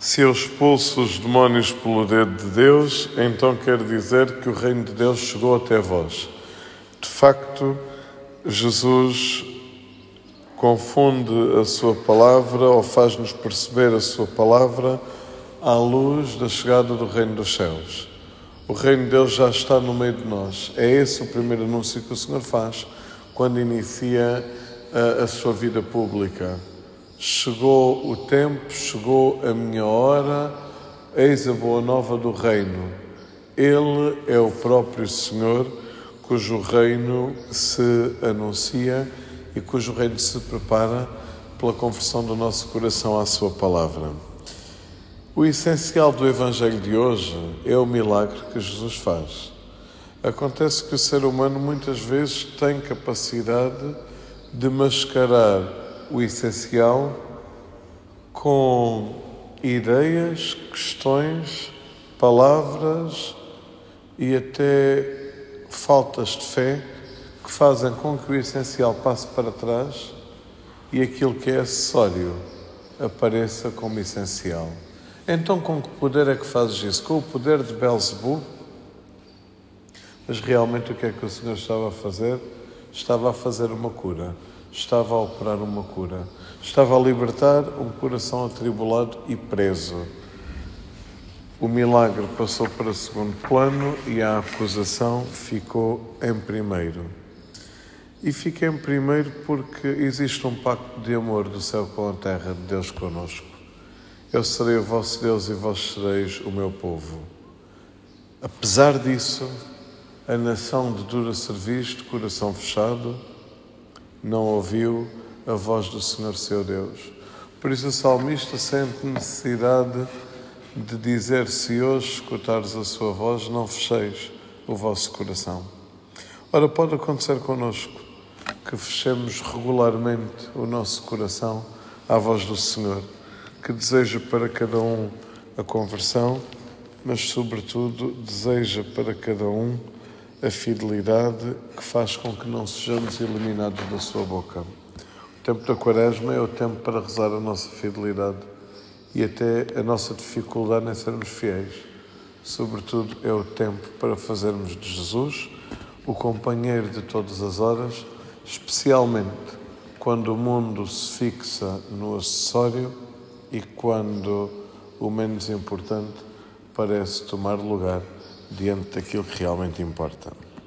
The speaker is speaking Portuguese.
Se eu expulso os demónios pelo dedo de Deus, então quer dizer que o reino de Deus chegou até vós. De facto, Jesus confunde a sua palavra ou faz-nos perceber a sua palavra à luz da chegada do reino dos céus. O reino de Deus já está no meio de nós. É esse o primeiro anúncio que o Senhor faz quando inicia a, a sua vida pública. Chegou o tempo, chegou a minha hora, eis a boa nova do reino. Ele é o próprio Senhor cujo reino se anuncia e cujo reino se prepara pela conversão do nosso coração à Sua palavra. O essencial do Evangelho de hoje é o milagre que Jesus faz. Acontece que o ser humano muitas vezes tem capacidade de mascarar o essencial com ideias, questões, palavras e até faltas de fé que fazem com que o essencial passe para trás e aquilo que é acessório apareça como essencial. Então, com que poder é que fazes isso? Com o poder de Belzebu? Mas realmente o que é que o Senhor estava a fazer? Estava a fazer uma cura, estava a operar uma cura, estava a libertar um coração atribulado e preso. O milagre passou para segundo plano e a acusação ficou em primeiro. E fica em primeiro porque existe um pacto de amor do céu com a terra, de Deus conosco. Eu serei o vosso Deus e vós sereis o meu povo. Apesar disso, a nação de dura serviço, de coração fechado, não ouviu a voz do Senhor seu Deus. Por isso o salmista sente necessidade de dizer: Se hoje escutares a sua voz, não fecheis o vosso coração. Ora, pode acontecer conosco que fechemos regularmente o nosso coração à voz do Senhor, que deseja para cada um a conversão, mas, sobretudo, deseja para cada um a fidelidade que faz com que não sejamos eliminados da sua boca. O tempo da Quaresma é o tempo para rezar a nossa fidelidade e até a nossa dificuldade em sermos fiéis. Sobretudo, é o tempo para fazermos de Jesus o companheiro de todas as horas especialmente quando o mundo se fixa no acessório e quando o menos importante parece tomar lugar diante daquilo que realmente importa.